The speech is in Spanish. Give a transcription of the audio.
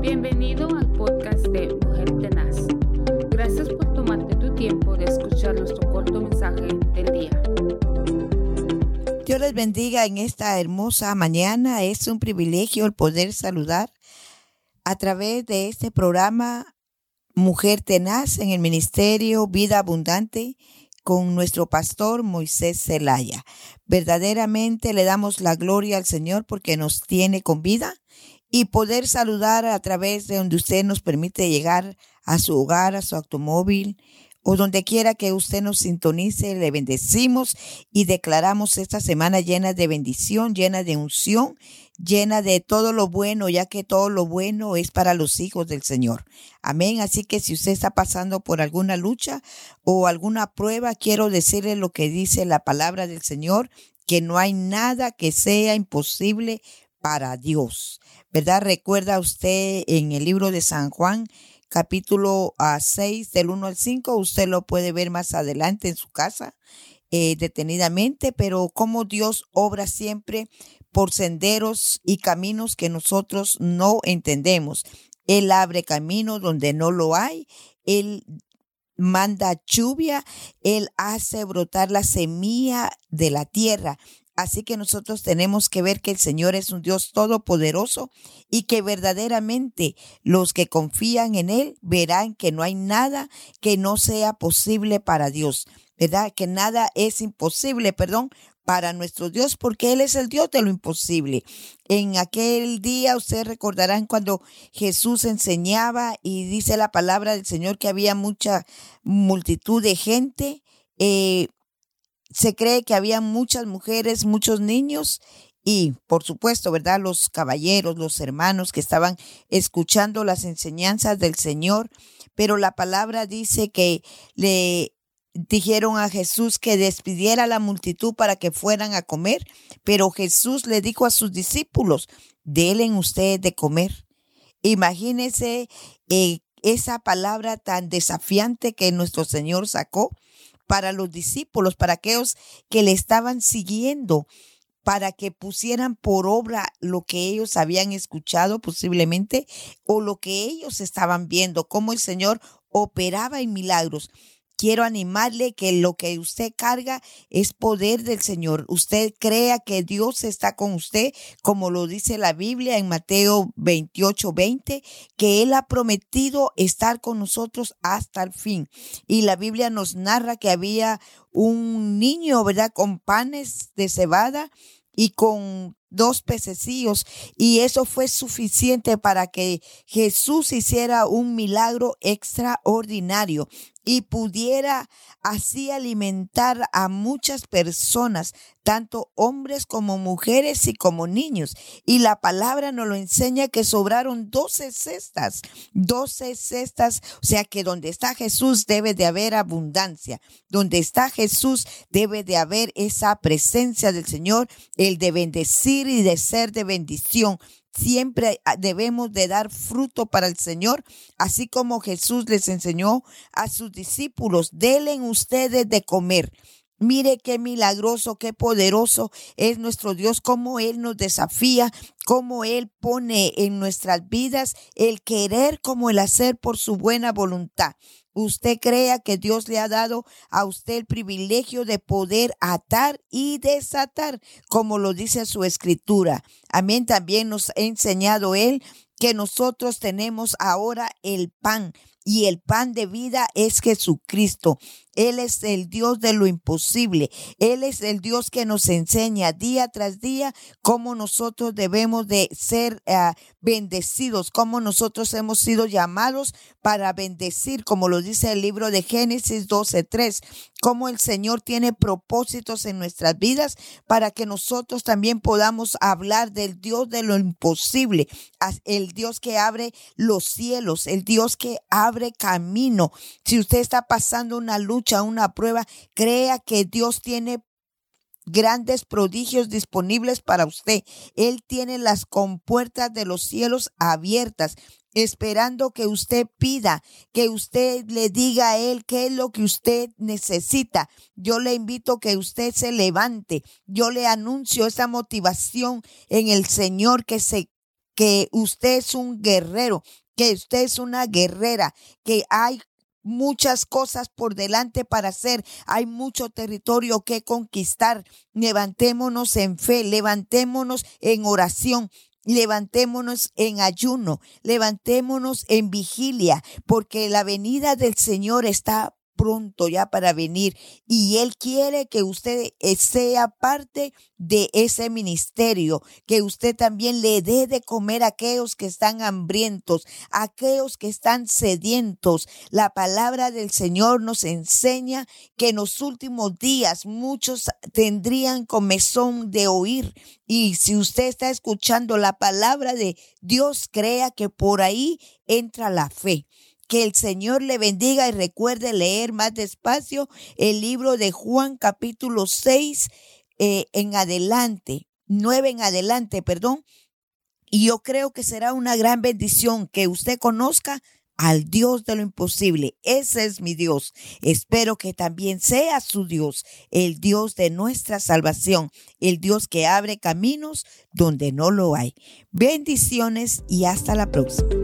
Bienvenido al podcast de Mujer Tenaz. Gracias por tomarte tu tiempo de escuchar nuestro corto mensaje del día. Dios les bendiga en esta hermosa mañana. Es un privilegio el poder saludar a través de este programa Mujer Tenaz en el Ministerio Vida Abundante con nuestro pastor Moisés Zelaya. Verdaderamente le damos la gloria al Señor porque nos tiene con vida y poder saludar a través de donde usted nos permite llegar a su hogar, a su automóvil o donde quiera que usted nos sintonice, le bendecimos y declaramos esta semana llena de bendición, llena de unción, llena de todo lo bueno, ya que todo lo bueno es para los hijos del Señor. Amén. Así que si usted está pasando por alguna lucha o alguna prueba, quiero decirle lo que dice la palabra del Señor, que no hay nada que sea imposible para Dios. ¿Verdad? Recuerda usted en el libro de San Juan, capítulo 6 ah, del 1 al 5, usted lo puede ver más adelante en su casa eh, detenidamente, pero cómo Dios obra siempre por senderos y caminos que nosotros no entendemos. Él abre camino donde no lo hay. Él manda lluvia. Él hace brotar la semilla de la tierra. Así que nosotros tenemos que ver que el Señor es un Dios todopoderoso y que verdaderamente los que confían en Él verán que no hay nada que no sea posible para Dios, ¿verdad? Que nada es imposible, perdón, para nuestro Dios, porque Él es el Dios de lo imposible. En aquel día ustedes recordarán cuando Jesús enseñaba y dice la palabra del Señor que había mucha multitud de gente. Eh, se cree que había muchas mujeres, muchos niños y, por supuesto, ¿verdad? Los caballeros, los hermanos que estaban escuchando las enseñanzas del Señor, pero la palabra dice que le dijeron a Jesús que despidiera a la multitud para que fueran a comer, pero Jesús le dijo a sus discípulos, denle ustedes de comer. Imagínense eh, esa palabra tan desafiante que nuestro Señor sacó para los discípulos, para aquellos que le estaban siguiendo, para que pusieran por obra lo que ellos habían escuchado posiblemente o lo que ellos estaban viendo, cómo el Señor operaba en milagros quiero animarle que lo que usted carga es poder del Señor. Usted crea que Dios está con usted, como lo dice la Biblia en Mateo 28, 20, que Él ha prometido estar con nosotros hasta el fin. Y la Biblia nos narra que había un niño, ¿verdad?, con panes de cebada y con dos pececillos y eso fue suficiente para que Jesús hiciera un milagro extraordinario y pudiera así alimentar a muchas personas, tanto hombres como mujeres y como niños. Y la palabra nos lo enseña que sobraron doce cestas, doce cestas, o sea que donde está Jesús debe de haber abundancia, donde está Jesús debe de haber esa presencia del Señor, el de bendecir y de ser de bendición siempre ah, debemos de dar fruto para el Señor, así como Jesús les enseñó a sus discípulos, denle ustedes de comer. Mire qué milagroso, qué poderoso es nuestro Dios, cómo Él nos desafía, cómo Él pone en nuestras vidas el querer como el hacer por su buena voluntad usted crea que Dios le ha dado a usted el privilegio de poder atar y desatar, como lo dice su escritura. Amén. También nos ha enseñado Él que nosotros tenemos ahora el pan y el pan de vida es Jesucristo. Él es el Dios de lo imposible. Él es el Dios que nos enseña día tras día cómo nosotros debemos de ser eh, bendecidos, cómo nosotros hemos sido llamados para bendecir, como lo dice el libro de Génesis 12:3, cómo el Señor tiene propósitos en nuestras vidas para que nosotros también podamos hablar del Dios de lo imposible, el Dios que abre los cielos, el Dios que abre camino. Si usted está pasando una luz, una prueba, crea que Dios tiene grandes prodigios disponibles para usted. Él tiene las compuertas de los cielos abiertas esperando que usted pida, que usted le diga a Él qué es lo que usted necesita. Yo le invito que usted se levante. Yo le anuncio esa motivación en el Señor que se que usted es un guerrero, que usted es una guerrera, que hay muchas cosas por delante para hacer, hay mucho territorio que conquistar. Levantémonos en fe, levantémonos en oración, Levantémonos en ayuno, levantémonos en vigilia, porque la venida del Señor está pronto ya para venir y Él quiere que usted eh, sea parte de ese ministerio, que usted también le dé de comer a aquellos que están hambrientos, a aquellos que están sedientos. La palabra del Señor nos enseña que en los últimos días muchos tendrían comezón de oír. Y si usted está escuchando la palabra de Dios, crea que por ahí entra la fe. Que el Señor le bendiga y recuerde leer más despacio el libro de Juan capítulo 6 eh, en adelante, 9 en adelante, perdón. Y yo creo que será una gran bendición que usted conozca al Dios de lo imposible. Ese es mi Dios. Espero que también sea su Dios, el Dios de nuestra salvación, el Dios que abre caminos donde no lo hay. Bendiciones y hasta la próxima.